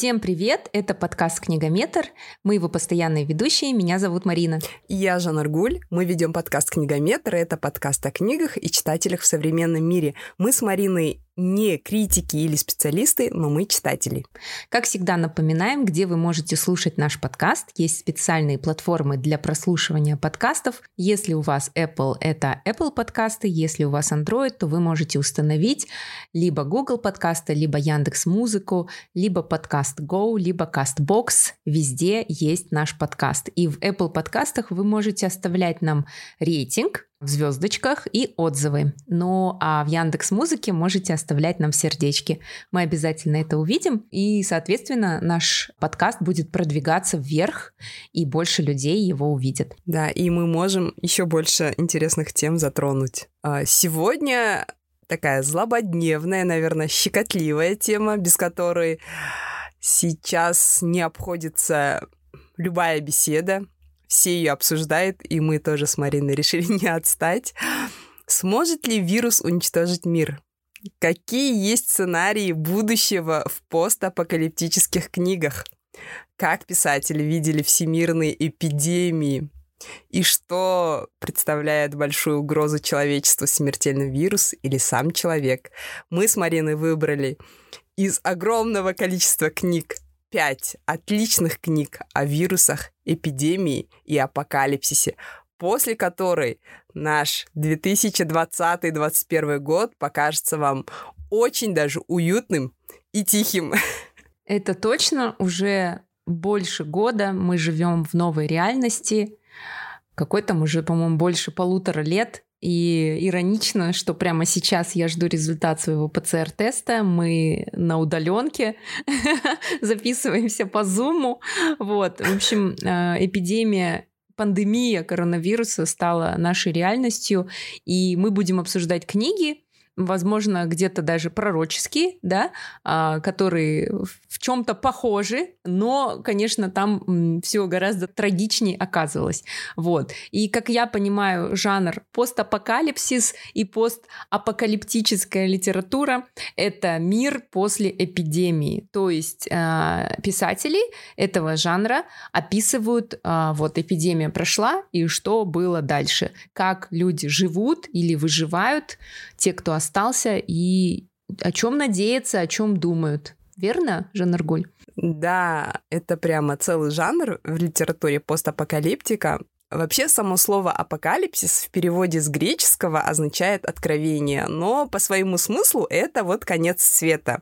Всем привет! Это подкаст «Книгометр». Мы его постоянные ведущие. Меня зовут Марина. Я Жанна Аргуль. Мы ведем подкаст «Книгометр». Это подкаст о книгах и читателях в современном мире. Мы с Мариной не критики или специалисты, но мы читатели. Как всегда напоминаем, где вы можете слушать наш подкаст. Есть специальные платформы для прослушивания подкастов. Если у вас Apple, это Apple подкасты. Если у вас Android, то вы можете установить либо Google подкасты, либо Яндекс Музыку, либо подкаст Go, либо Castbox. Везде есть наш подкаст. И в Apple подкастах вы можете оставлять нам рейтинг, в звездочках и отзывы. Ну а в Яндекс Музыке можете оставлять нам сердечки. Мы обязательно это увидим, и, соответственно, наш подкаст будет продвигаться вверх, и больше людей его увидят. Да, и мы можем еще больше интересных тем затронуть. А, сегодня такая злободневная, наверное, щекотливая тема, без которой сейчас не обходится любая беседа, все ее обсуждают, и мы тоже с Мариной решили не отстать. Сможет ли вирус уничтожить мир? Какие есть сценарии будущего в постапокалиптических книгах? Как писатели видели всемирные эпидемии? И что представляет большую угрозу человечеству смертельный вирус или сам человек? Мы с Мариной выбрали из огромного количества книг пять отличных книг о вирусах, эпидемии и апокалипсисе, после которой наш 2020-2021 год покажется вам очень даже уютным и тихим. Это точно уже больше года мы живем в новой реальности. Какой там уже, по-моему, больше полутора лет и иронично, что прямо сейчас я жду результат своего ПЦР-теста. Мы на удаленке записываемся по зуму. Вот. В общем, э, эпидемия пандемия коронавируса стала нашей реальностью, и мы будем обсуждать книги, возможно, где-то даже пророческие, да, а, которые в чем-то похожи, но, конечно, там все гораздо трагичнее оказывалось. Вот. И, как я понимаю, жанр постапокалипсис и постапокалиптическая литература — это мир после эпидемии. То есть а, писатели этого жанра описывают, а, вот эпидемия прошла, и что было дальше, как люди живут или выживают, те, кто остался и о чем надеяться, о чем думают. Верно, Жан Аргуль? Да, это прямо целый жанр в литературе постапокалиптика. Вообще, само слово «апокалипсис» в переводе с греческого означает «откровение», но по своему смыслу это вот конец света.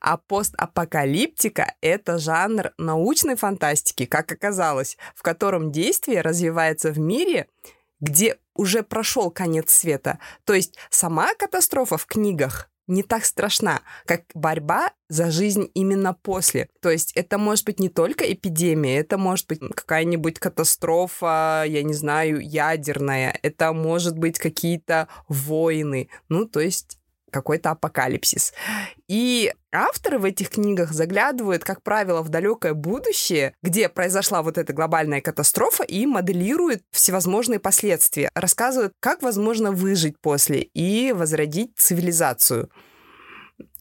А постапокалиптика — это жанр научной фантастики, как оказалось, в котором действие развивается в мире, где уже прошел конец света. То есть сама катастрофа в книгах не так страшна, как борьба за жизнь именно после. То есть это может быть не только эпидемия, это может быть какая-нибудь катастрофа, я не знаю, ядерная, это может быть какие-то войны. Ну, то есть какой-то апокалипсис. И авторы в этих книгах заглядывают, как правило, в далекое будущее, где произошла вот эта глобальная катастрофа, и моделируют всевозможные последствия, рассказывают, как возможно выжить после и возродить цивилизацию.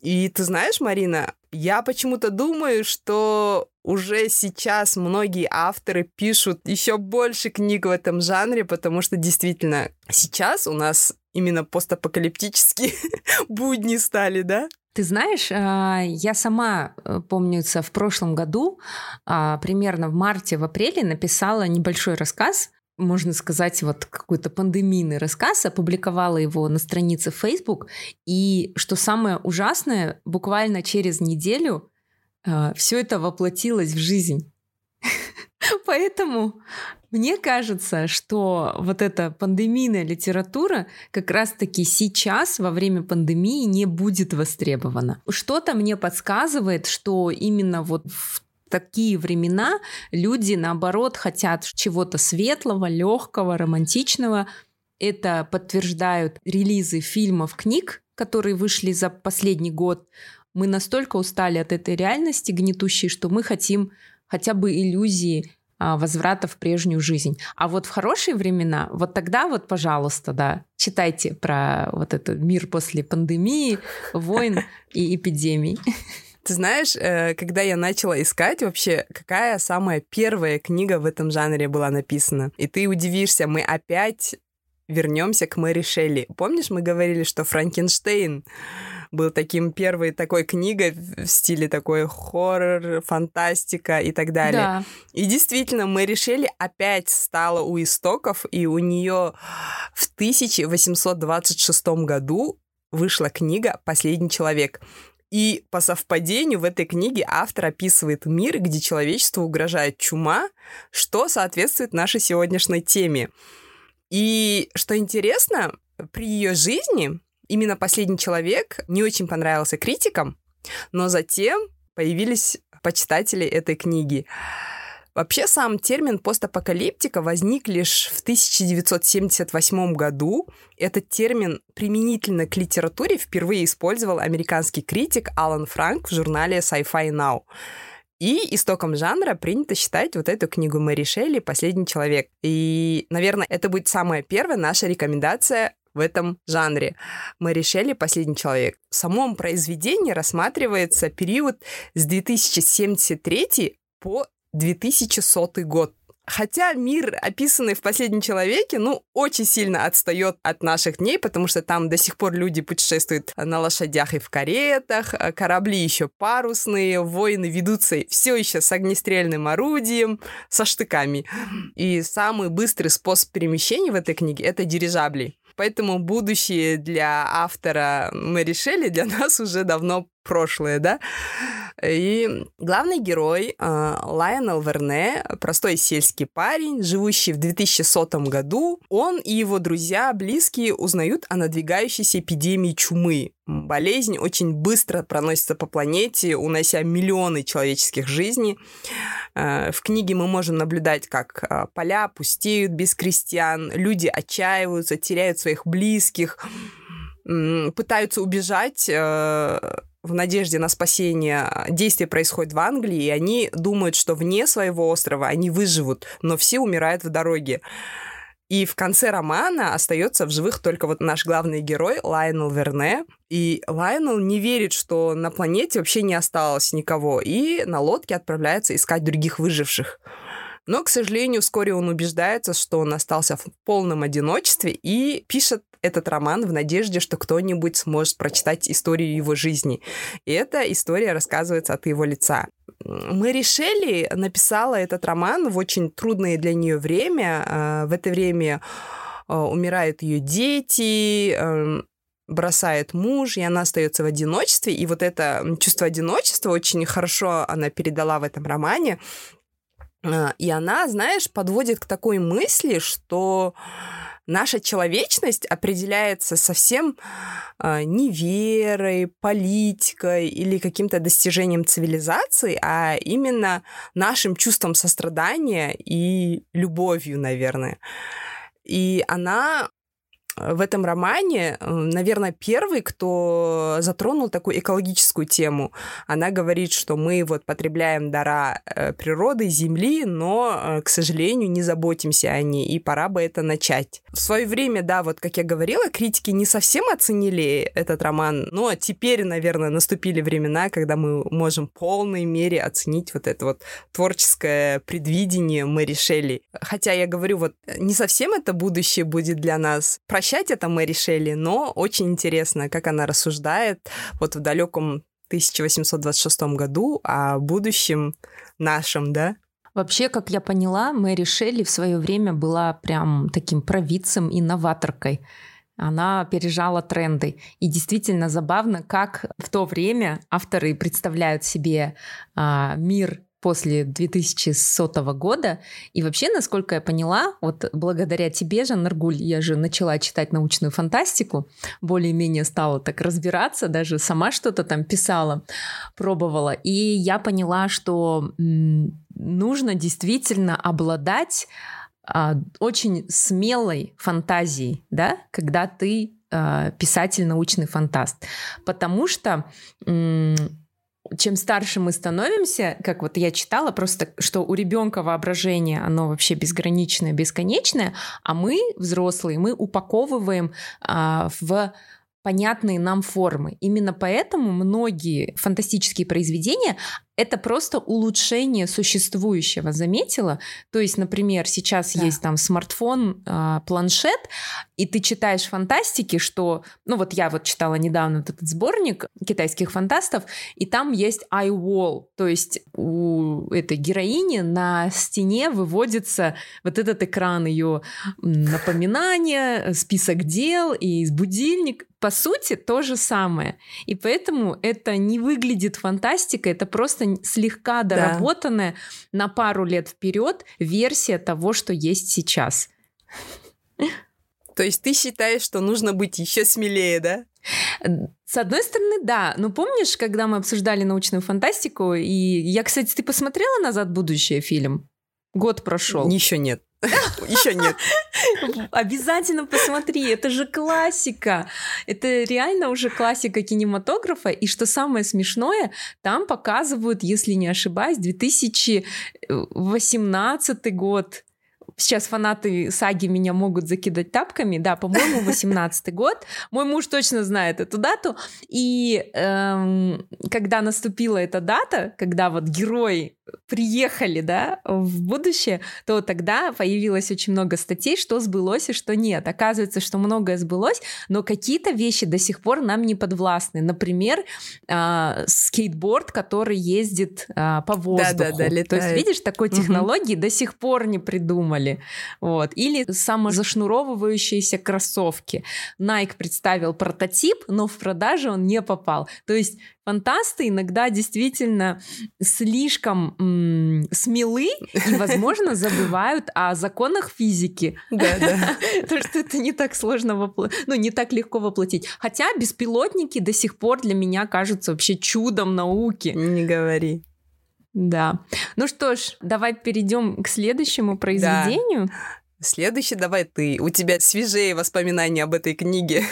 И ты знаешь, Марина, я почему-то думаю, что уже сейчас многие авторы пишут еще больше книг в этом жанре, потому что действительно сейчас у нас именно постапокалиптические будни стали, да? Ты знаешь, а, я сама, э, помнится, в прошлом году, а, примерно в марте, в апреле, написала небольшой рассказ, можно сказать, вот какой-то пандемийный рассказ, опубликовала его на странице Facebook, и что самое ужасное, буквально через неделю все это воплотилось в жизнь. Поэтому мне кажется, что вот эта пандемийная литература как раз-таки сейчас, во время пандемии, не будет востребована. Что-то мне подсказывает, что именно вот в такие времена люди, наоборот, хотят чего-то светлого, легкого, романтичного. Это подтверждают релизы фильмов, книг, которые вышли за последний год. Мы настолько устали от этой реальности гнетущей, что мы хотим хотя бы иллюзии а, возврата в прежнюю жизнь. А вот в хорошие времена, вот тогда вот, пожалуйста, да, читайте про вот этот мир после пандемии, войн и эпидемий. Ты знаешь, э, когда я начала искать вообще, какая самая первая книга в этом жанре была написана, и ты удивишься, мы опять вернемся к Мэри Шелли. Помнишь, мы говорили, что Франкенштейн был таким первой такой книгой в стиле такой хоррор, фантастика и так далее. Да. И действительно, Мэри Шелли опять стала у истоков, и у нее в 1826 году вышла книга «Последний человек». И по совпадению в этой книге автор описывает мир, где человечеству угрожает чума, что соответствует нашей сегодняшней теме. И что интересно, при ее жизни именно «Последний человек» не очень понравился критикам, но затем появились почитатели этой книги. Вообще сам термин постапокалиптика возник лишь в 1978 году. Этот термин применительно к литературе впервые использовал американский критик Алан Франк в журнале Sci-Fi Now. И истоком жанра принято считать вот эту книгу Мэри Шелли «Последний человек». И, наверное, это будет самая первая наша рекомендация в этом жанре. Мэри Шелли «Последний человек». В самом произведении рассматривается период с 2073 по 2100 год. Хотя мир, описанный в «Последнем человеке», ну, очень сильно отстает от наших дней, потому что там до сих пор люди путешествуют на лошадях и в каретах, а корабли еще парусные, войны ведутся все еще с огнестрельным орудием, со штыками. И самый быстрый способ перемещения в этой книге — это дирижабли. Поэтому будущее для автора мы решили, для нас уже давно прошлое, да? И главный герой э, Лайонел Верне, простой сельский парень, живущий в 2100 году, он и его друзья, близкие, узнают о надвигающейся эпидемии чумы. Болезнь очень быстро проносится по планете, унося миллионы человеческих жизней. Э, в книге мы можем наблюдать, как э, поля пустеют без крестьян, люди отчаиваются, теряют своих близких, пытаются убежать э, в надежде на спасение действие происходит в Англии, и они думают, что вне своего острова они выживут, но все умирают в дороге. И в конце романа остается в живых только вот наш главный герой Лайонел Верне. И Лайонел не верит, что на планете вообще не осталось никого, и на лодке отправляется искать других выживших. Но, к сожалению, вскоре он убеждается, что он остался в полном одиночестве и пишет этот роман в надежде, что кто-нибудь сможет прочитать историю его жизни. И эта история рассказывается от его лица. Мэри Шелли написала этот роман в очень трудное для нее время. А, в это время а, умирают ее дети, эм, бросает муж, и она остается в одиночестве. И вот это чувство одиночества очень хорошо она передала в этом романе. А, и она, знаешь, подводит к такой мысли, что наша человечность определяется совсем э, не верой, политикой или каким-то достижением цивилизации, а именно нашим чувством сострадания и любовью, наверное. И она в этом романе, э, наверное, первый, кто затронул такую экологическую тему. Она говорит, что мы вот потребляем дара э, природы, земли, но, э, к сожалению, не заботимся о ней, и пора бы это начать. В свое время, да, вот как я говорила, критики не совсем оценили этот роман, но теперь, наверное, наступили времена, когда мы можем в полной мере оценить вот это вот творческое предвидение Мэри Шелли. Хотя я говорю, вот не совсем это будущее будет для нас. Прощай прощать это Мэри Шелли, но очень интересно, как она рассуждает вот в далеком 1826 году о будущем нашем, да? Вообще, как я поняла, Мэри Шелли в свое время была прям таким провидцем и новаторкой. Она опережала тренды. И действительно забавно, как в то время авторы представляют себе а, мир после 2100 года. И вообще, насколько я поняла, вот благодаря тебе же, Наргуль, я же начала читать научную фантастику, более-менее стала так разбираться, даже сама что-то там писала, пробовала. И я поняла, что нужно действительно обладать а, очень смелой фантазией, да, когда ты а, писатель, научный фантаст. Потому что чем старше мы становимся, как вот я читала, просто что у ребенка воображение, оно вообще безграничное, бесконечное, а мы, взрослые, мы упаковываем а, в понятные нам формы. Именно поэтому многие фантастические произведения это просто улучшение существующего, заметила? То есть, например, сейчас да. есть там смартфон, э, планшет, и ты читаешь фантастики, что, ну вот я вот читала недавно этот сборник китайских фантастов, и там есть eye wall, то есть у этой героини на стене выводится вот этот экран ее напоминания, список дел и будильник. По сути, то же самое. И поэтому это не выглядит фантастикой, это просто слегка доработанная да. на пару лет вперед версия того, что есть сейчас. То есть ты считаешь, что нужно быть еще смелее, да? С одной стороны, да. Но помнишь, когда мы обсуждали научную фантастику, и я, кстати, ты посмотрела «Назад будущее» фильм? Год прошел. Еще нет. Еще нет. Обязательно посмотри, это же классика. Это реально уже классика кинематографа. И что самое смешное, там показывают, если не ошибаюсь, 2018 год Сейчас фанаты саги меня могут закидать тапками. Да, по-моему, 18 год. Мой муж точно знает эту дату. И эм, когда наступила эта дата, когда вот герои приехали, да, в будущее, то тогда появилось очень много статей, что сбылось и что нет. Оказывается, что многое сбылось, но какие-то вещи до сих пор нам не подвластны. Например, э, скейтборд, который ездит э, по воздуху. Да, да, да, летает. То есть, видишь, такой технологии угу. до сих пор не придумали. Вот. Или самозашнуровывающиеся кроссовки. Nike представил прототип, но в продаже он не попал. То есть фантасты иногда действительно слишком м- смелы и, возможно, забывают о законах физики. Да, да. То, что это не так сложно воплотить, ну, не так легко воплотить. Хотя беспилотники до сих пор для меня кажутся вообще чудом науки. Не говори. Да. Ну что ж, давай перейдем к следующему произведению. Да. Следующий давай ты. У тебя свежие воспоминания об этой книге.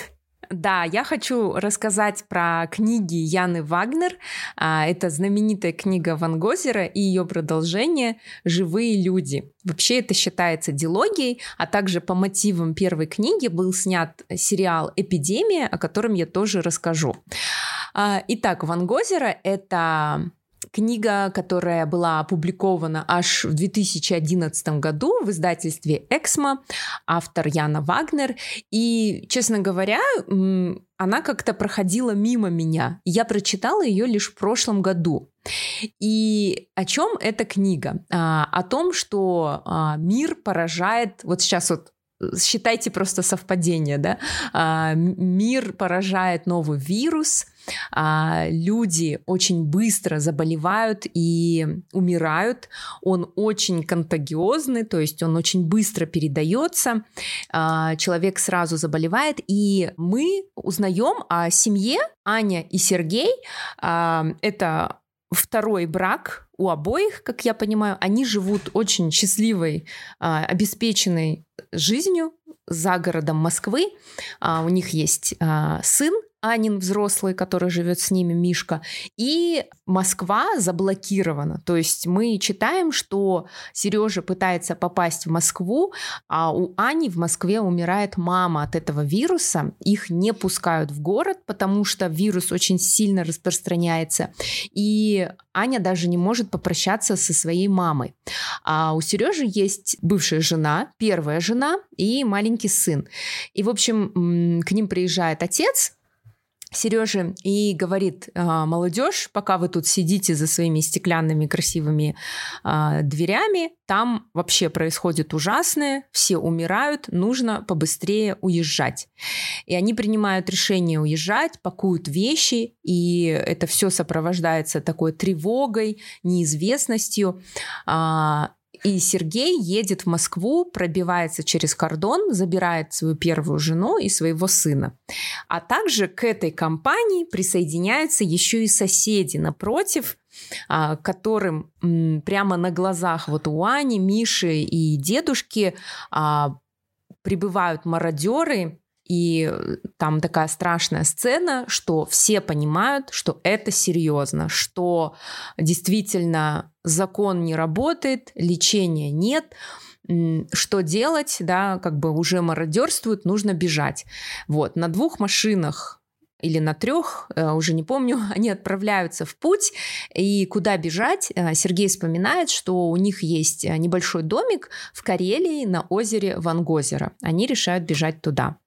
Да, я хочу рассказать про книги Яны Вагнер. А, это знаменитая книга Ван Гозера и ее продолжение «Живые люди». Вообще это считается дилогией, а также по мотивам первой книги был снят сериал «Эпидемия», о котором я тоже расскажу. А, итак, Ван Гозера — это Книга, которая была опубликована аж в 2011 году в издательстве «Эксмо», автор Яна Вагнер. И, честно говоря, она как-то проходила мимо меня. Я прочитала ее лишь в прошлом году. И о чем эта книга? А, о том, что а, мир поражает... Вот сейчас вот считайте просто совпадение, да? А, мир поражает новый вирус, а, люди очень быстро заболевают и умирают, он очень контагиозный, то есть он очень быстро передается, а, человек сразу заболевает, и мы узнаем о семье. Аня и Сергей, это второй брак у обоих, как я понимаю, они живут очень счастливой, обеспеченной жизнью за городом Москвы. У них есть сын, Анин взрослый, который живет с ними, Мишка, и Москва заблокирована. То есть мы читаем, что Сережа пытается попасть в Москву, а у Ани в Москве умирает мама от этого вируса. Их не пускают в город, потому что вирус очень сильно распространяется. И Аня даже не может попрощаться со своей мамой. А у Сережи есть бывшая жена, первая жена и маленький сын. И, в общем, к ним приезжает отец, Сережи и говорит, «А, молодежь, пока вы тут сидите за своими стеклянными красивыми э, дверями, там вообще происходит ужасное, все умирают, нужно побыстрее уезжать. И они принимают решение уезжать, пакуют вещи, и это все сопровождается такой тревогой, неизвестностью. Э, и Сергей едет в Москву, пробивается через кордон, забирает свою первую жену и своего сына. А также к этой компании присоединяются еще и соседи напротив, а, которым прямо на глазах вот у Ани, Миши и дедушки а, прибывают мародеры, и э, там такая страшная сцена, что все понимают, что это серьезно, что действительно закон не работает, лечения нет, что делать, да, как бы уже мародерствуют, нужно бежать. Вот, на двух машинах или на трех, э, уже не помню, они отправляются в путь. И куда бежать? Э, Сергей вспоминает, что у них есть э, небольшой домик в Карелии на озере Вангозеро. Они решают бежать туда.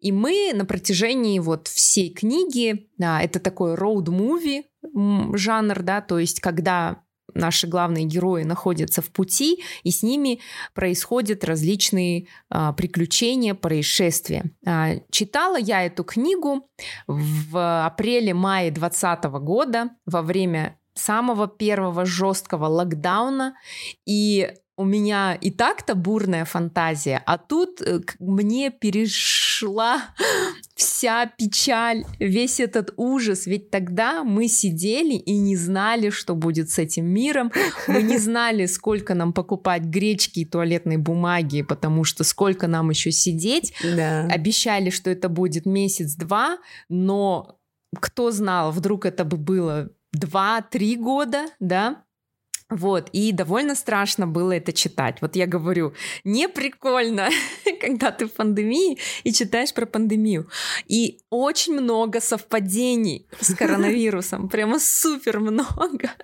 И мы на протяжении вот всей книги, это такой роуд-муви жанр, да, то есть когда наши главные герои находятся в пути, и с ними происходят различные а, приключения, происшествия. А, читала я эту книгу в апреле-мае 2020 года во время самого первого жесткого локдауна, и у меня и так-то бурная фантазия, а тут э, мне перешла вся печаль, весь этот ужас. Ведь тогда мы сидели и не знали, что будет с этим миром. Мы не знали, сколько нам покупать гречки и туалетной бумаги, потому что сколько нам еще сидеть. Да. Обещали, что это будет месяц-два, но кто знал, вдруг это бы было два-три года, да? Вот, и довольно страшно было это читать. Вот я говорю, не прикольно, когда ты в пандемии и читаешь про пандемию. И очень много совпадений с коронавирусом, прямо супер много.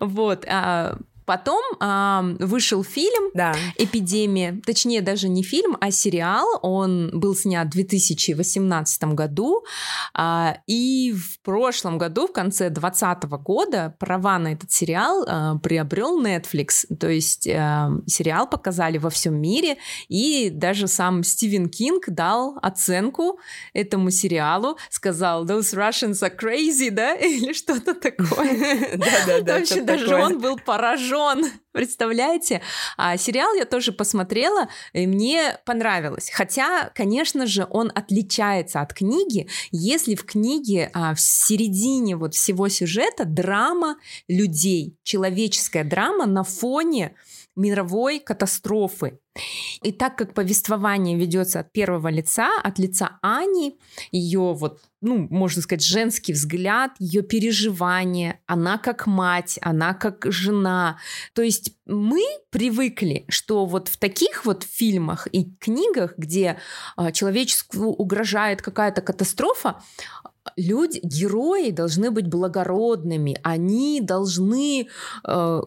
Вот, а, Потом э, вышел фильм да. «Эпидемия», точнее даже не фильм, а сериал. Он был снят в 2018 году. Э, и в прошлом году, в конце 2020 года, права на этот сериал э, приобрел Netflix. То есть э, сериал показали во всем мире. И даже сам Стивен Кинг дал оценку этому сериалу. Сказал, those Russians are crazy, да? Или что-то такое. Да-да-да. Вообще даже он был поражен миллион. Представляете? А сериал я тоже посмотрела, и мне понравилось. Хотя, конечно же, он отличается от книги, если в книге а, в середине вот всего сюжета драма людей, человеческая драма на фоне мировой катастрофы. И так как повествование ведется от первого лица, от лица Ани, ее вот, ну, можно сказать, женский взгляд, ее переживания, она как мать, она как жена. То есть мы привыкли, что вот в таких вот фильмах и книгах, где э, человечеству угрожает какая-то катастрофа, люди, герои должны быть благородными, они должны э,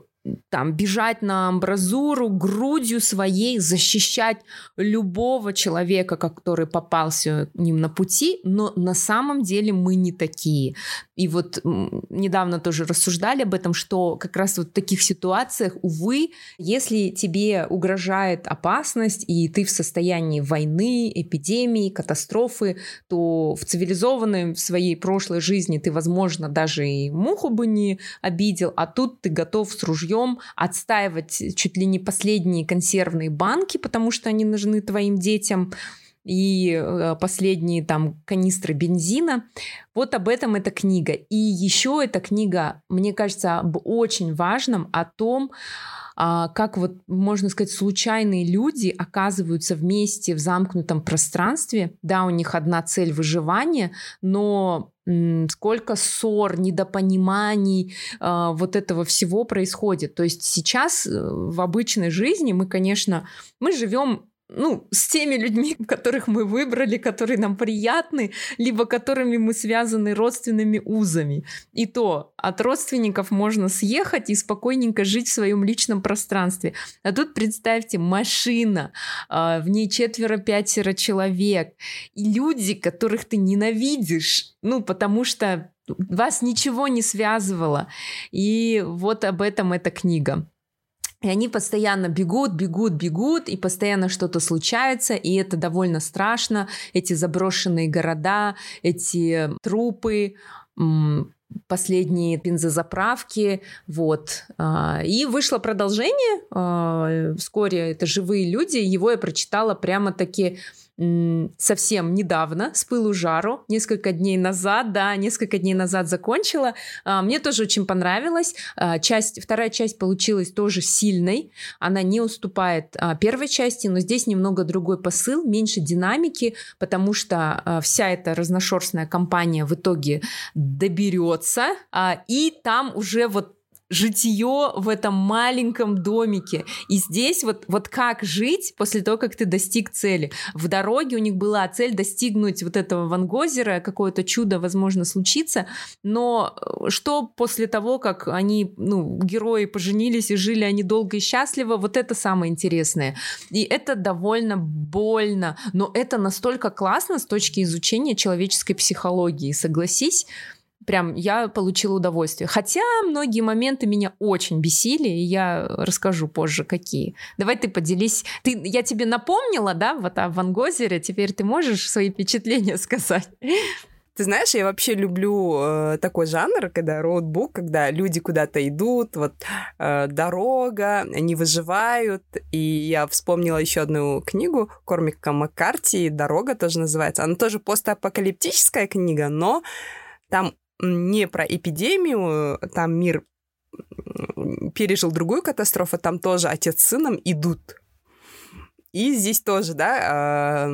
там бежать на амбразуру грудью своей, защищать любого человека, который попался ним на пути, но на самом деле мы не такие. И вот недавно тоже рассуждали об этом, что как раз вот в таких ситуациях, увы, если тебе угрожает опасность, и ты в состоянии войны, эпидемии, катастрофы, то в цивилизованной своей прошлой жизни ты, возможно, даже и муху бы не обидел, а тут ты готов с ружьем ружьем отстаивать чуть ли не последние консервные банки, потому что они нужны твоим детям, и э, последние там канистры бензина. Вот об этом эта книга. И еще эта книга, мне кажется, об очень важном, о том, а, как вот, можно сказать, случайные люди оказываются вместе в замкнутом пространстве. Да, у них одна цель выживания, но сколько ссор, недопониманий, а, вот этого всего происходит. То есть сейчас э, в обычной жизни мы, конечно, мы живем ну, с теми людьми, которых мы выбрали, которые нам приятны, либо которыми мы связаны родственными узами. И то от родственников можно съехать и спокойненько жить в своем личном пространстве. А тут представьте, машина, а, в ней четверо-пятеро человек, и люди, которых ты ненавидишь, ну, потому что вас ничего не связывало. И вот об этом эта книга. И они постоянно бегут, бегут, бегут, и постоянно что-то случается, и это довольно страшно. Эти заброшенные города, эти трупы, последние бензозаправки, вот. А, и вышло продолжение, а, вскоре это «Живые люди», его я прочитала прямо-таки совсем недавно, с пылу жару, несколько дней назад, да, несколько дней назад закончила. А, мне тоже очень понравилось. А, часть, вторая часть получилась тоже сильной. Она не уступает а, первой части, но здесь немного другой посыл, меньше динамики, потому что вся эта разношерстная компания в итоге доберется, и там уже вот житие в этом маленьком домике. И здесь вот, вот как жить после того, как ты достиг цели. В дороге у них была цель достигнуть вот этого вангозера, какое-то чудо, возможно, случится, но э, что после того, как они, ну, герои поженились и жили они долго и счастливо, вот это самое интересное. И это довольно больно, но это настолько классно с точки изучения человеческой психологии, согласись, прям я получила удовольствие. Хотя многие моменты меня очень бесили, и я расскажу позже, какие. Давай ты поделись. Ты, я тебе напомнила, да, вот о Ван Гозере, теперь ты можешь свои впечатления сказать? Ты знаешь, я вообще люблю э, такой жанр, когда роудбук, когда люди куда-то идут, вот э, дорога, они выживают. И я вспомнила еще одну книгу Кормика Маккарти, «Дорога» тоже называется. Она тоже постапокалиптическая книга, но там не про эпидемию, там мир пережил другую катастрофу, там тоже отец с сыном идут. И здесь тоже, да, а,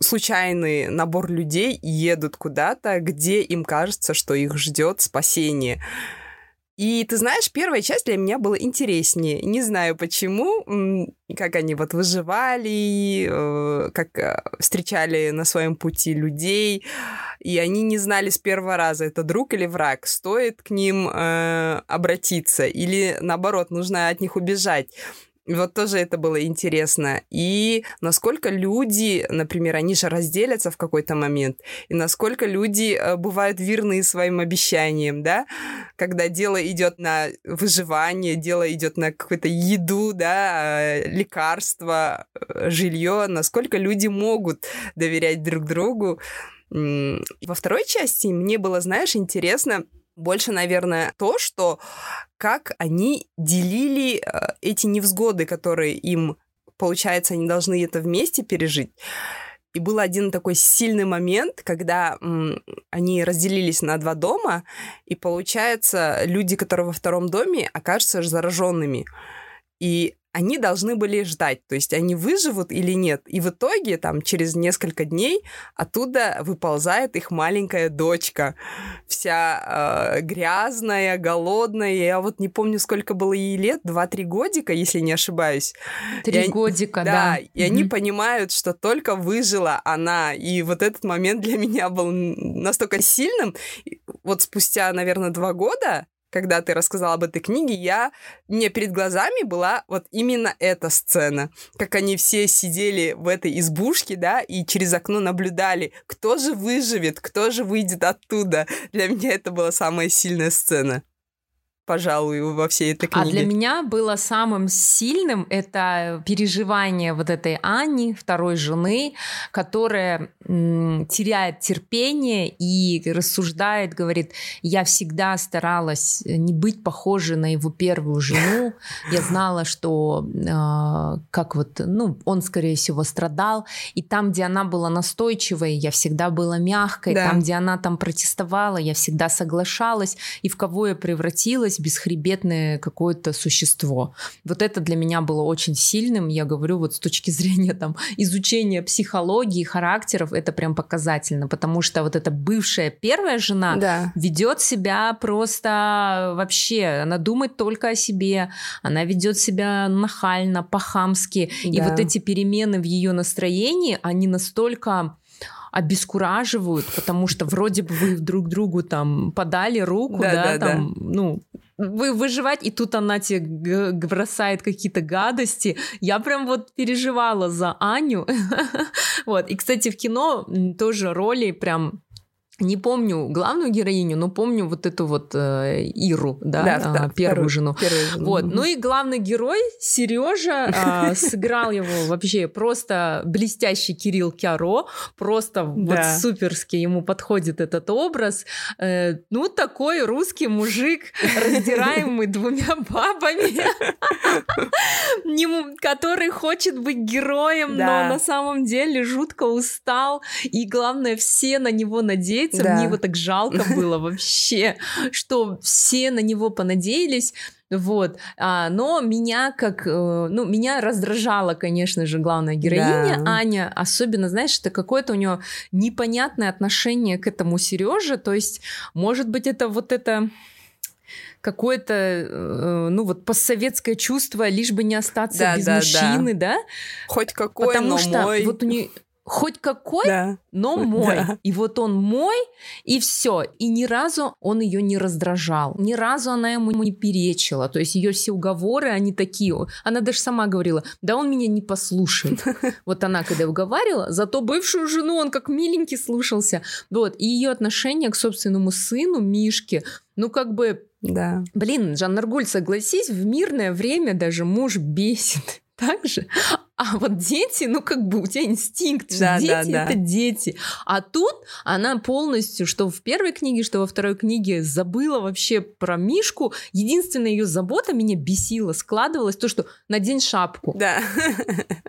случайный набор людей едут куда-то, где им кажется, что их ждет спасение. И ты знаешь, первая часть для меня была интереснее. Не знаю почему, как они вот выживали, э, как э, встречали на своем пути людей, и они не знали с первого раза, это друг или враг, стоит к ним э, обратиться или наоборот, нужно от них убежать. Вот тоже это было интересно. И насколько люди, например, они же разделятся в какой-то момент, и насколько люди э, бывают верны своим обещаниям, да, когда дело идет на выживание, дело идет на какую-то еду, да, э, лекарства, э, жилье, насколько люди могут доверять друг другу. Во второй части мне было, знаешь, интересно, больше, наверное, то, что как они делили э, эти невзгоды, которые им, получается, они должны это вместе пережить. И был один такой сильный момент, когда м, они разделились на два дома, и получается, люди, которые во втором доме, окажутся зараженными. И они должны были ждать, то есть они выживут или нет. И в итоге, там, через несколько дней оттуда выползает их маленькая дочка, вся э, грязная, голодная. Я вот не помню, сколько было ей лет, два-три годика, если не ошибаюсь. Три годика, да. Да, и mm-hmm. они понимают, что только выжила она. И вот этот момент для меня был настолько сильным. Вот спустя, наверное, два года когда ты рассказала об этой книге, я... Мне перед глазами была вот именно эта сцена. Как они все сидели в этой избушке, да, и через окно наблюдали, кто же выживет, кто же выйдет оттуда. Для меня это была самая сильная сцена пожалуй, во всей этой книге. А для меня было самым сильным это переживание вот этой Анни, второй жены, которая м, теряет терпение и рассуждает, говорит, я всегда старалась не быть похожей на его первую жену, я знала, что э, как вот, ну, он, скорее всего, страдал, и там, где она была настойчивой, я всегда была мягкой, да. там, где она там протестовала, я всегда соглашалась, и в кого я превратилась, появилось бесхребетное какое-то существо. Вот это для меня было очень сильным. Я говорю, вот с точки зрения там изучения психологии, характеров, это прям показательно, потому что вот эта бывшая первая жена да. ведет себя просто вообще, она думает только о себе, она ведет себя нахально, по-хамски, да. и вот эти перемены в ее настроении, они настолько обескураживают, потому что вроде бы вы друг другу там подали руку, да, да, да там, да. ну, вы выживать, и тут она тебе бросает какие-то гадости. Я прям вот переживала за Аню. вот. И, кстати, в кино тоже роли прям не помню главную героиню, но помню вот эту вот э, Иру, да, да, а, да первую, вторую, жену. первую жену. Вот. Ну и главный герой Сережа э, сыграл его вообще просто блестящий Кирилл Кяро, просто вот суперски ему подходит этот образ. Э, ну такой русский мужик, раздираемый двумя бабами, который хочет быть героем, но на самом деле жутко устал, и главное все на него надеются надеяться. Да. Мне его так жалко было вообще, что все на него понадеялись. Вот. А, но меня как... Э, ну, меня раздражала, конечно же, главная героиня да. Аня. Особенно, знаешь, это какое-то у нее непонятное отношение к этому Сереже. То есть, может быть, это вот это какое-то, э, ну вот постсоветское чувство, лишь бы не остаться да, без да, мужчины, да. да? Хоть какой, Потому но что мой. вот у нее хоть какой, да. но мой. Да. И вот он мой, и все. И ни разу он ее не раздражал. Ни разу она ему не перечила. То есть ее все уговоры, они такие. Она даже сама говорила, да он меня не послушает. Вот она когда уговаривала, зато бывшую жену он как миленький слушался. Вот. И ее отношение к собственному сыну, Мишке, ну как бы да. Блин, Жан Наргуль, согласись, в мирное время даже муж бесит так же. А вот дети, ну как бы у тебя инстинкт, да, дети да, да. это дети. А тут она полностью, что в первой книге, что во второй книге, забыла вообще про Мишку. Единственная ее забота меня бесила, складывалась то, что надень шапку. Да.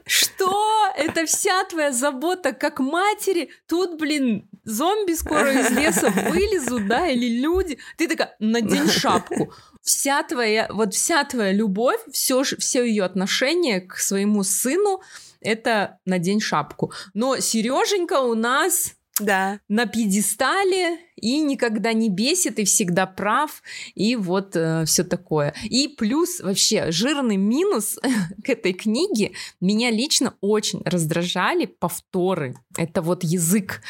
Что? Это вся твоя забота как матери? Тут, блин, зомби скоро из леса вылезут, да, или люди. Ты такая, надень шапку вся твоя, вот вся твоя любовь, все, все ее отношение к своему сыну, это надень шапку. Но Сереженька у нас да. на пьедестале и никогда не бесит и всегда прав и вот э, все такое. И плюс вообще жирный минус к этой книге меня лично очень раздражали повторы. Это вот язык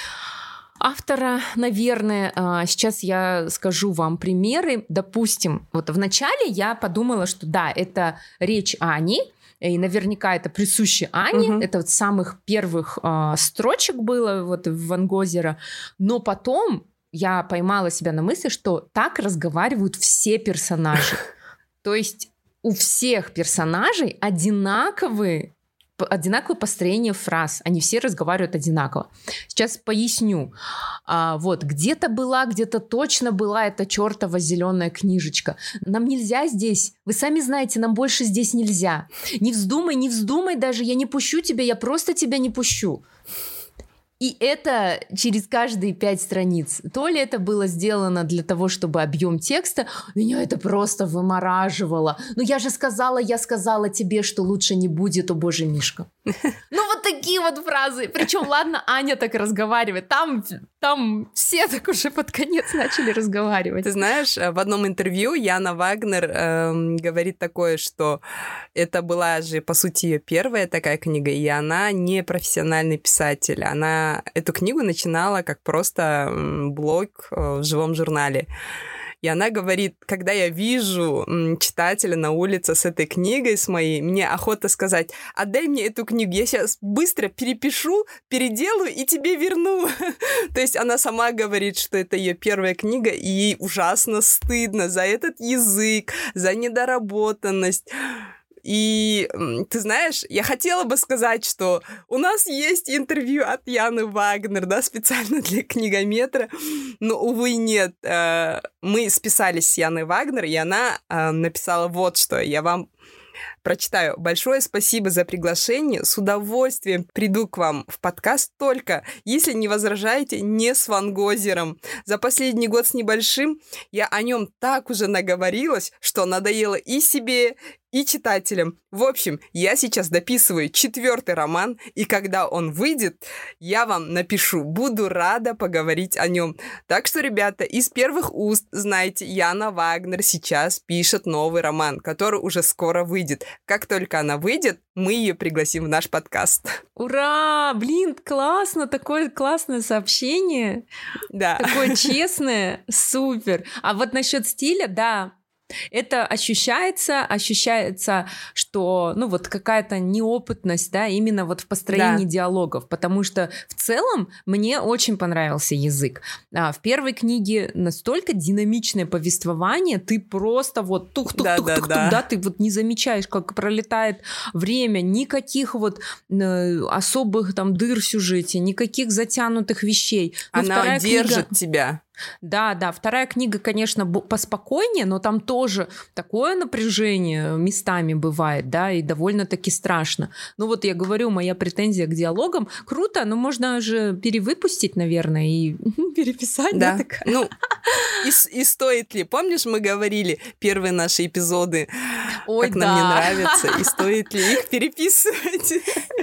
автора, наверное, а, сейчас я скажу вам примеры. Допустим, вот вначале я подумала, что да, это речь Ани, и наверняка это присуще Ане, угу. это вот самых первых э, строчек было вот в Ван Гозера, но потом я поймала себя на мысли, что так разговаривают все персонажи. То есть у всех персонажей одинаковые одинаковое построение фраз, они все разговаривают одинаково. Сейчас поясню. А, вот, где-то была, где-то точно была эта чертова зеленая книжечка. Нам нельзя здесь. Вы сами знаете, нам больше здесь нельзя. Не вздумай, не вздумай даже, я не пущу тебя, я просто тебя не пущу. И это через каждые пять страниц. То ли это было сделано для того, чтобы объем текста, меня это просто вымораживало. Ну я же сказала, я сказала тебе, что лучше не будет, о боже, Мишка. Ну вот такие вот фразы. Причем, ладно, Аня так разговаривает. Там, там все так уже под конец начали разговаривать. Ты знаешь, в одном интервью Яна Вагнер э, говорит такое, что это была же, по сути, ее первая такая книга, и она не профессиональный писатель. Она эту книгу начинала как просто блог э, в живом журнале. И она говорит, когда я вижу читателя на улице с этой книгой, с моей, мне охота сказать, отдай мне эту книгу, я сейчас быстро перепишу, переделаю и тебе верну. То есть она сама говорит, что это ее первая книга, и ей ужасно стыдно за этот язык, за недоработанность. И ты знаешь, я хотела бы сказать, что у нас есть интервью от Яны Вагнер, да, специально для книгометра, но, увы, нет. Э, мы списались с Яной Вагнер, и она э, написала вот что. Я вам прочитаю. Большое спасибо за приглашение. С удовольствием приду к вам в подкаст только, если не возражаете, не с Ван Гозером. За последний год с небольшим я о нем так уже наговорилась, что надоело и себе, и читателям. В общем, я сейчас дописываю четвертый роман, и когда он выйдет, я вам напишу. Буду рада поговорить о нем. Так что, ребята, из первых уст, знаете, Яна Вагнер сейчас пишет новый роман, который уже скоро выйдет. Как только она выйдет, мы ее пригласим в наш подкаст. Ура! Блин, классно! Такое классное сообщение. Да. Такое честное. Супер. А вот насчет стиля, да, это ощущается, ощущается, что, ну, вот какая-то неопытность, да, именно вот в построении да. диалогов, потому что в целом мне очень понравился язык. А, в первой книге настолько динамичное повествование, ты просто вот тух-тух-тух-тух, да, да, да. ты вот не замечаешь, как пролетает время, никаких вот э, особых там дыр в сюжете, никаких затянутых вещей. Но Она держит книга... тебя. Да, да, вторая книга, конечно, поспокойнее, но там тоже такое напряжение местами бывает, да, и довольно-таки страшно. Ну вот я говорю, моя претензия к диалогам круто, но можно же перевыпустить, наверное, и переписать, да, да Ну, и, и стоит ли? Помнишь, мы говорили первые наши эпизоды, Ой, как да. нам не нравится, и стоит ли их переписывать?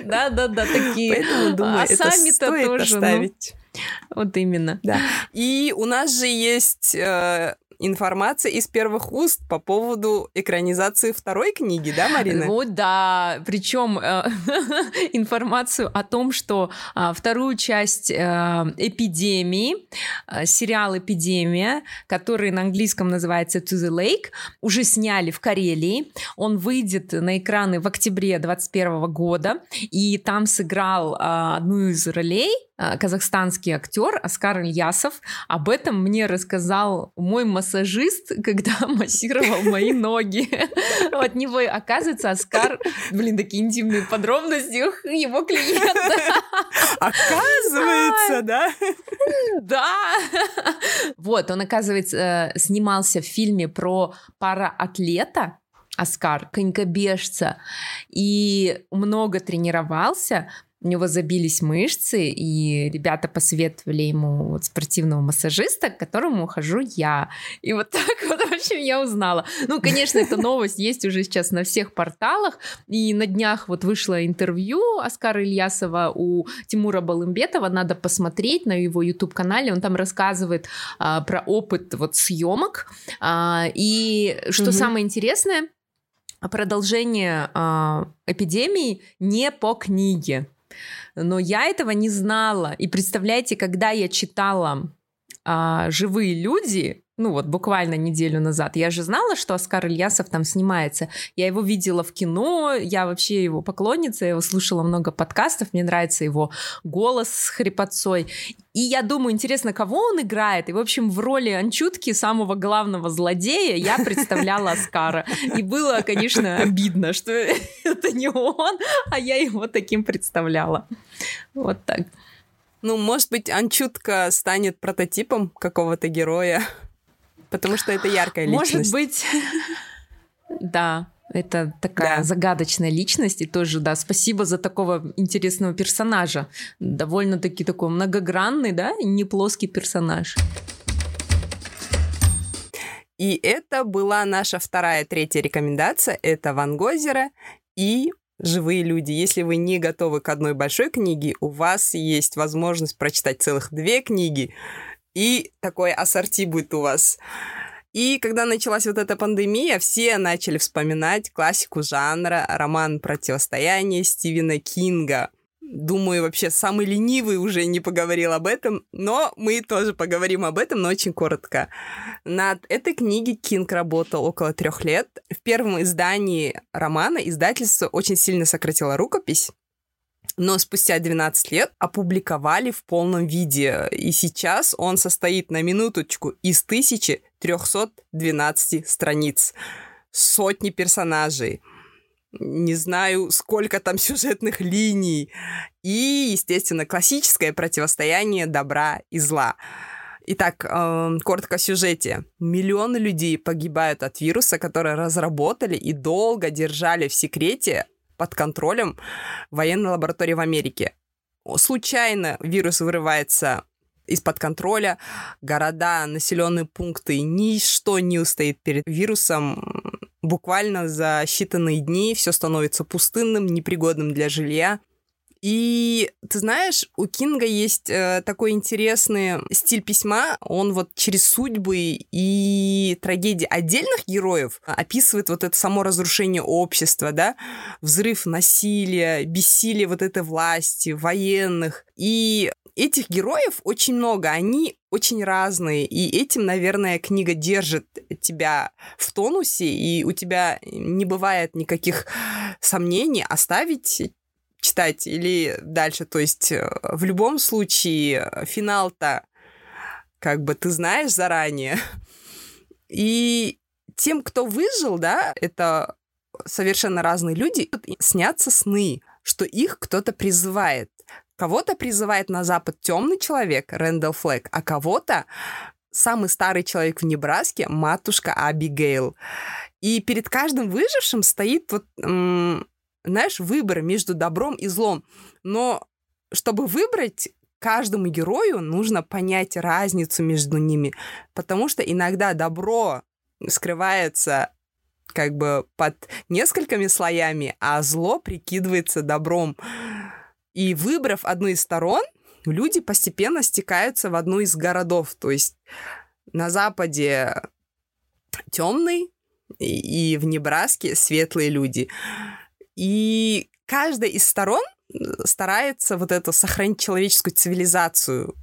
Да, да, да, такие. Поэтому думаю, а это стоит тоже, ну, оставить. Вот именно. Да. И у нас же есть э, информация из первых уст по поводу экранизации второй книги, да, Марина? Вот, да. Причем э, информацию о том, что э, вторую часть э, эпидемии, э, сериал «Эпидемия», который на английском называется «To the Lake», уже сняли в Карелии. Он выйдет на экраны в октябре 2021 года, и там сыграл э, одну из ролей казахстанский актер Оскар Ильясов. Об этом мне рассказал мой массажист, когда массировал мои ноги. От него, оказывается, Оскар, блин, такие интимные подробности его клиента. Оказывается, да? Да. Вот, он, оказывается, снимался в фильме про параатлета, Оскар, конькобежца, и много тренировался, у него забились мышцы, и ребята посоветовали ему вот спортивного массажиста, к которому хожу я. И вот так вот, в общем, я узнала. Ну, конечно, эта новость есть уже сейчас на всех порталах, и на днях вот вышло интервью Оскара Ильясова у Тимура Балымбетова, надо посмотреть на его YouTube-канале, он там рассказывает а, про опыт вот съемок, а, и что угу. самое интересное, продолжение а, эпидемии не по книге. Но я этого не знала. И представляете, когда я читала а, «Живые люди», ну вот буквально неделю назад. Я же знала, что Оскар Ильясов там снимается. Я его видела в кино, я вообще его поклонница, я его слушала много подкастов, мне нравится его голос с хрипотцой. И я думаю, интересно, кого он играет? И, в общем, в роли Анчутки, самого главного злодея, я представляла Оскара. И было, конечно, обидно, что это не он, а я его таким представляла. Вот так. Ну, может быть, Анчутка станет прототипом какого-то героя потому что это яркая личность. Может быть, да, это такая да. загадочная личность, и тоже, да, спасибо за такого интересного персонажа. Довольно-таки такой многогранный, да, не плоский персонаж. И это была наша вторая, третья рекомендация. Это Ван Гозера и живые люди. Если вы не готовы к одной большой книге, у вас есть возможность прочитать целых две книги и такой ассорти будет у вас. И когда началась вот эта пандемия, все начали вспоминать классику жанра, роман «Противостояние» Стивена Кинга. Думаю, вообще самый ленивый уже не поговорил об этом, но мы тоже поговорим об этом, но очень коротко. Над этой книгой Кинг работал около трех лет. В первом издании романа издательство очень сильно сократило рукопись, но спустя 12 лет опубликовали в полном виде. И сейчас он состоит на минуточку из 1312 страниц. Сотни персонажей. Не знаю, сколько там сюжетных линий. И, естественно, классическое противостояние добра и зла. Итак, э, коротко о сюжете. Миллионы людей погибают от вируса, который разработали и долго держали в секрете под контролем военной лаборатории в Америке. Случайно вирус вырывается из-под контроля, города, населенные пункты, ничто не устоит перед вирусом. Буквально за считанные дни все становится пустынным, непригодным для жилья. И ты знаешь, у Кинга есть э, такой интересный стиль письма. Он вот через судьбы и трагедии отдельных героев описывает вот это само разрушение общества, да, взрыв насилия, бессилие вот этой власти, военных. И этих героев очень много, они очень разные, и этим, наверное, книга держит тебя в тонусе, и у тебя не бывает никаких сомнений оставить читать или дальше. То есть э, в любом случае э, финал-то как бы ты знаешь заранее. И тем, кто выжил, да, это совершенно разные люди, снятся сны, что их кто-то призывает. Кого-то призывает на Запад темный человек, Рэндалл Флэк, а кого-то самый старый человек в Небраске, матушка Абигейл. И перед каждым выжившим стоит вот знаешь, выбор между добром и злом. Но чтобы выбрать каждому герою нужно понять разницу между ними, потому что иногда добро скрывается как бы под несколькими слоями, а зло прикидывается добром. И выбрав одну из сторон, люди постепенно стекаются в одну из городов. То есть на Западе темный, и в Небраске светлые люди. И каждая из сторон э, старается вот это сохранить человеческую цивилизацию.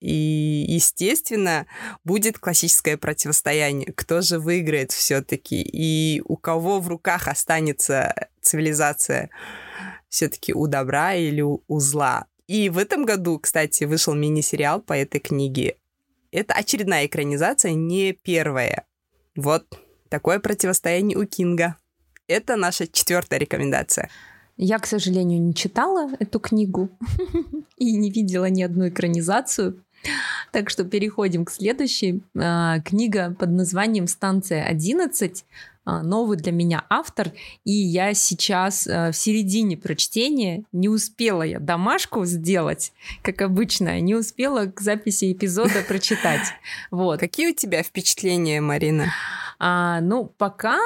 И, естественно, будет классическое противостояние. Кто же выиграет все-таки? И у кого в руках останется цивилизация? Все-таки у добра или у зла? И в этом году, кстати, вышел мини-сериал по этой книге. Это очередная экранизация, не первая. Вот такое противостояние у Кинга. Это наша четвертая рекомендация. Я, к сожалению, не читала эту книгу и не видела ни одну экранизацию. Так что переходим к следующей. А, книга под названием «Станция 11». А, новый для меня автор, и я сейчас а, в середине прочтения не успела я домашку сделать, как обычно, не успела к записи эпизода прочитать. Вот. Какие у тебя впечатления, Марина? А, ну, пока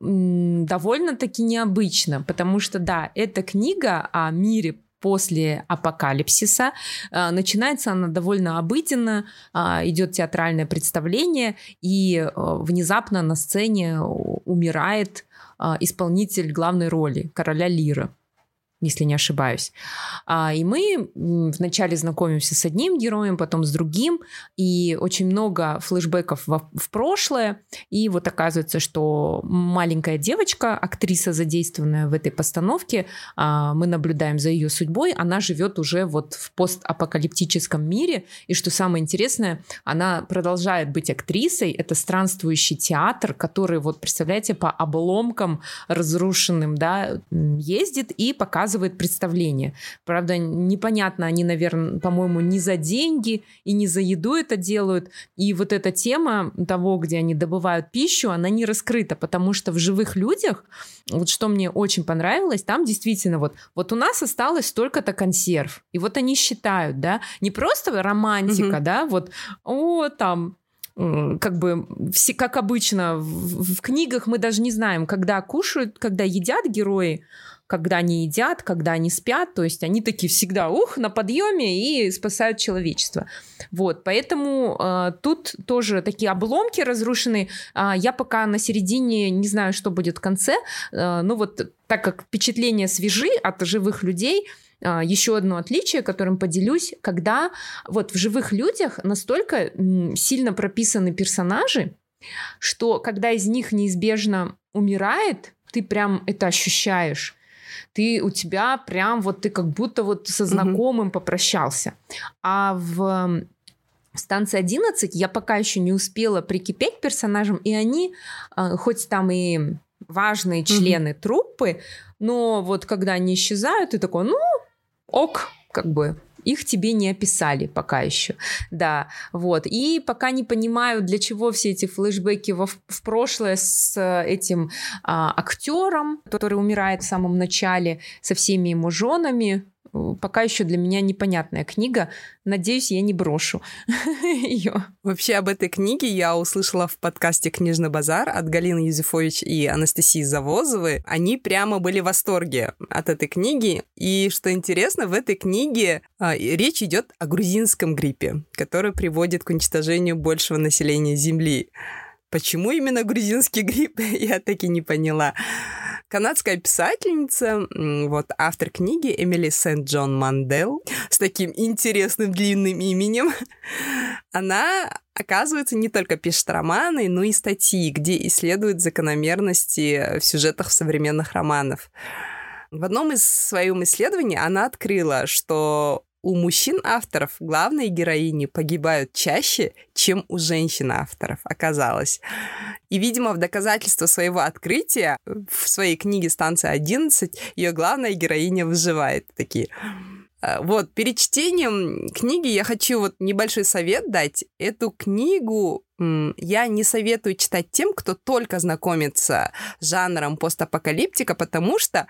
довольно-таки необычно, потому что, да, эта книга о мире после апокалипсиса. А, начинается она довольно обыденно, а, идет театральное представление, и а, внезапно на сцене умирает исполнитель главной роли, короля Лира если не ошибаюсь. А, и мы вначале знакомимся с одним героем, потом с другим, и очень много флешбеков в, в прошлое. И вот оказывается, что маленькая девочка, актриса, задействованная в этой постановке, а, мы наблюдаем за ее судьбой, она живет уже вот в постапокалиптическом мире, и что самое интересное, она продолжает быть актрисой, это странствующий театр, который, вот представляете, по обломкам разрушенным, да, ездит и показывает показывает представление. Правда, непонятно, они, наверное, по-моему, не за деньги и не за еду это делают. И вот эта тема того, где они добывают пищу, она не раскрыта, потому что в живых людях, вот что мне очень понравилось, там действительно вот, вот у нас осталось столько-то консерв. И вот они считают, да, не просто романтика, угу. да, вот, о, там, как бы все, как обычно в, в книгах мы даже не знаем, когда кушают, когда едят герои, когда они едят, когда они спят, то есть они такие всегда, ух, на подъеме и спасают человечество. Вот, поэтому э, тут тоже такие обломки разрушены. Э, я пока на середине не знаю, что будет в конце, э, но вот так как впечатления свежи от живых людей, а, еще одно отличие, которым поделюсь, когда вот в живых людях настолько сильно прописаны персонажи, что когда из них неизбежно умирает, ты прям это ощущаешь ты у тебя прям вот ты как будто вот со знакомым mm-hmm. попрощался. А в станции 11 я пока еще не успела прикипеть к персонажам, и они, а, хоть там и важные члены mm-hmm. труппы, но вот когда они исчезают, ты такой, ну, ок, как бы их тебе не описали пока еще. Да, вот. И пока не понимаю, для чего все эти флешбеки во, в прошлое с этим а, актером, который умирает в самом начале, со всеми ему женами, пока еще для меня непонятная книга. Надеюсь, я не брошу ее. Вообще об этой книге я услышала в подкасте «Книжный базар» от Галины Юзефович и Анастасии Завозовой. Они прямо были в восторге от этой книги. И что интересно, в этой книге а, речь идет о грузинском гриппе, который приводит к уничтожению большего населения Земли. Почему именно грузинский грипп, я так и не поняла. Канадская писательница, вот автор книги Эмили Сент-Джон Мандел с таким интересным длинным именем, она, оказывается, не только пишет романы, но и статьи, где исследует закономерности в сюжетах современных романов. В одном из своих исследований она открыла, что у мужчин-авторов главные героини погибают чаще, чем у женщин-авторов, оказалось. И, видимо, в доказательство своего открытия в своей книге «Станция 11» ее главная героиня выживает. Такие. А, вот, перед чтением книги я хочу вот небольшой совет дать. Эту книгу я не советую читать тем, кто только знакомится с жанром постапокалиптика, потому что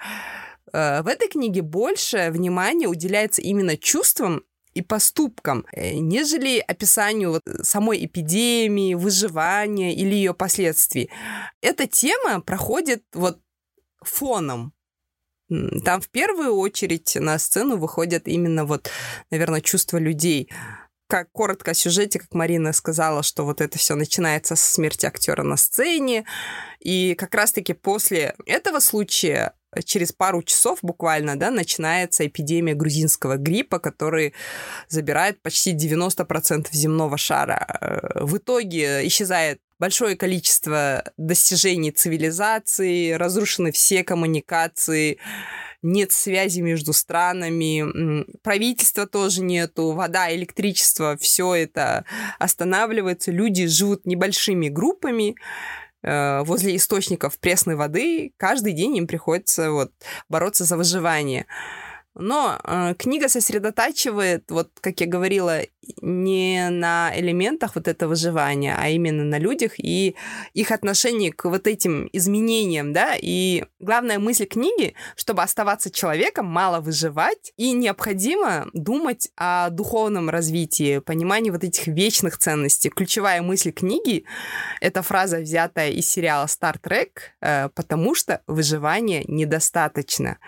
в этой книге больше внимания уделяется именно чувствам и поступкам, э, нежели описанию вот самой эпидемии, выживания или ее последствий. Эта тема проходит вот фоном. Там в первую очередь на сцену выходят именно вот, наверное, чувства людей. как коротко о сюжете, как Марина сказала, что вот это все начинается с смерти актера на сцене. И как раз-таки после этого случая через пару часов буквально, да, начинается эпидемия грузинского гриппа, который забирает почти 90% земного шара. В итоге исчезает большое количество достижений цивилизации, разрушены все коммуникации, нет связи между странами, правительства тоже нету, вода, электричество, все это останавливается, люди живут небольшими группами, э, возле источников пресной воды, каждый день им приходится вот бороться за выживание. Но э, книга сосредотачивает, вот как я говорила, не на элементах вот этого выживания, а именно на людях и их отношении к вот этим изменениям, да. И главная мысль книги, чтобы оставаться человеком, мало выживать, и необходимо думать о духовном развитии, понимании вот этих вечных ценностей. Ключевая мысль книги — это фраза, взятая из сериала Star Trek, э, потому что выживания недостаточно.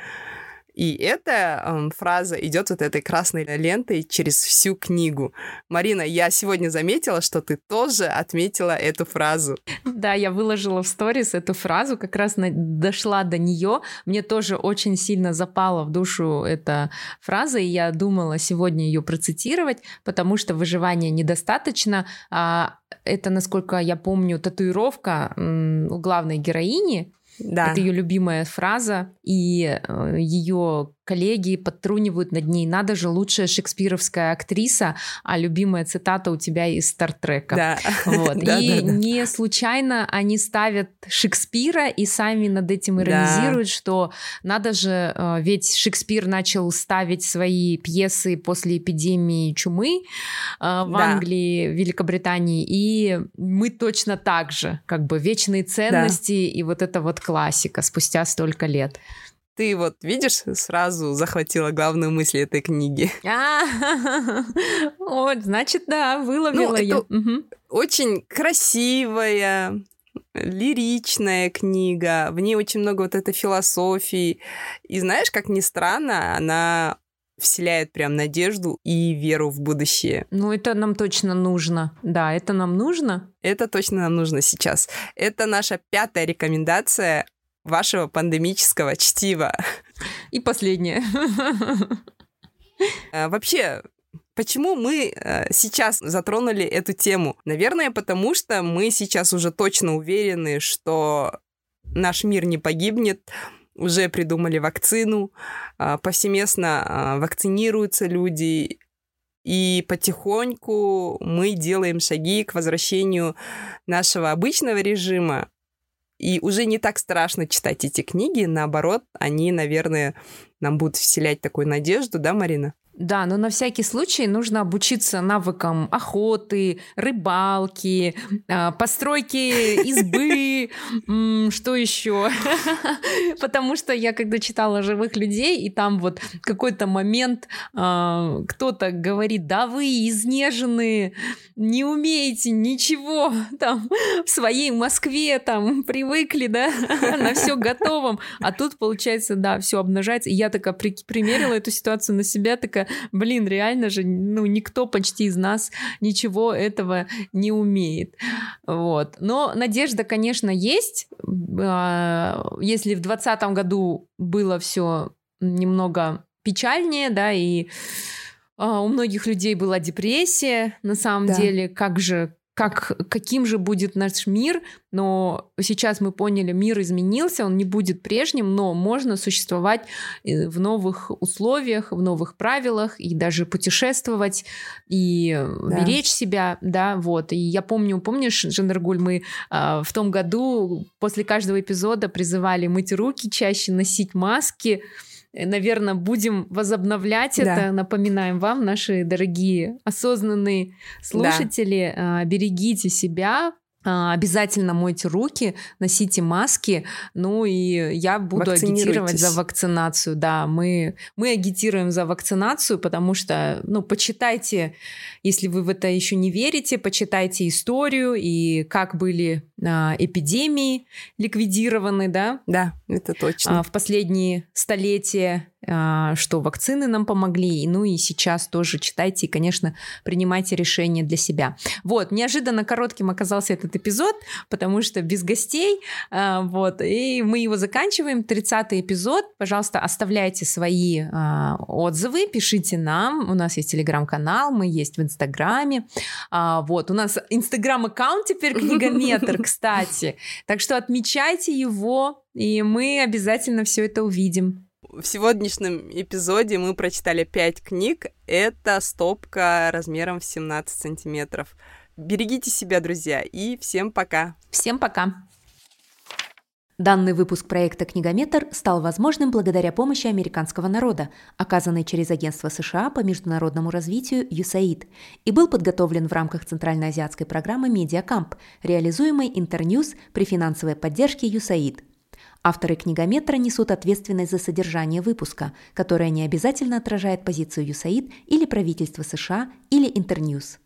И эта эм, фраза идет вот этой красной лентой через всю книгу. Марина, я сегодня заметила, что ты тоже отметила эту фразу. Да, я выложила в сторис эту фразу, как раз на... дошла до нее. Мне тоже очень сильно запала в душу эта фраза, и я думала сегодня ее процитировать, потому что выживания недостаточно. А это, насколько я помню, татуировка у главной героини, да. Это ее любимая фраза, и э, ее коллеги подтрунивают над ней. Надо же, лучшая шекспировская актриса, а любимая цитата у тебя из Стартрека. Да. Вот. да, и да, да. не случайно они ставят Шекспира и сами над этим иронизируют, да. что надо же, э, ведь Шекспир начал ставить свои пьесы после эпидемии чумы э, в да. Англии, Великобритании, и мы точно так же, как бы вечные ценности да. и вот эта вот классика спустя столько лет ты вот видишь, сразу захватила главную мысль этой книги. А, вот, значит, да, выловила ну, я. Очень красивая, лиричная книга, в ней очень много вот этой философии. И знаешь, как ни странно, она вселяет прям надежду и веру в будущее. Ну, это нам точно нужно. Да, это нам нужно. Это точно нам нужно сейчас. Это наша пятая рекомендация вашего пандемического чтива. И последнее. А, вообще, Почему мы э, сейчас затронули эту тему? Наверное, потому что мы сейчас уже точно уверены, что наш мир не погибнет, уже придумали вакцину, а, повсеместно вакцинируются люди, и потихоньку мы делаем шаги к возвращению нашего обычного режима, и уже не так страшно читать эти книги, наоборот, они, наверное, нам будут вселять такую надежду, да, Марина? Да, но на всякий случай нужно обучиться навыкам охоты, рыбалки, а, постройки избы, что еще. Потому что я когда читала живых людей, и там вот какой-то момент а, кто-то говорит, да вы изнеженные, не умеете ничего, там в своей Москве там привыкли, да, на все готовом, а тут получается, да, все обнажается. И я такая примерила эту ситуацию на себя, такая, блин, реально же, ну, никто почти из нас ничего этого не умеет. Вот. Но надежда, конечно, есть. А, если в 2020 году было все немного печальнее, да, и а, у многих людей была депрессия, на самом да. деле, как же как, каким же будет наш мир, но сейчас мы поняли, мир изменился, он не будет прежним, но можно существовать э, в новых условиях, в новых правилах и даже путешествовать и да. беречь себя, да, вот. И я помню, помнишь, Жандаргуль, мы э, в том году после каждого эпизода призывали мыть руки чаще, носить маски, Э, наверное, будем возобновлять да. это. Напоминаем вам, наши дорогие осознанные слушатели, да. берегите себя, обязательно мойте руки, носите маски, ну и я буду агитировать за вакцинацию. Да, мы, мы агитируем за вакцинацию, потому что, ну, почитайте, если вы в это еще не верите, почитайте историю и как были а, эпидемии ликвидированы, да? Да, это точно. А, в последние столетия, а, что вакцины нам помогли, ну и сейчас тоже читайте и, конечно, принимайте решения для себя. Вот, неожиданно коротким оказался этот эпизод, потому что без гостей, вот, и мы его заканчиваем, 30 эпизод, пожалуйста, оставляйте свои отзывы, пишите нам, у нас есть телеграм-канал, мы есть в Инстаграме, вот, у нас Инстаграм-аккаунт теперь книгометр, кстати. Так что отмечайте его, и мы обязательно все это увидим. В сегодняшнем эпизоде мы прочитали пять книг. Это стопка размером в 17 сантиметров. Берегите себя, друзья, и всем пока. Всем пока. Данный выпуск проекта «Книгометр» стал возможным благодаря помощи американского народа, оказанной через Агентство США по международному развитию USAID, и был подготовлен в рамках Центральноазиатской программы «Медиакамп», реализуемой Интерньюз при финансовой поддержке USAID. Авторы «Книгометра» несут ответственность за содержание выпуска, которое не обязательно отражает позицию USAID или правительства США или Интерньюз.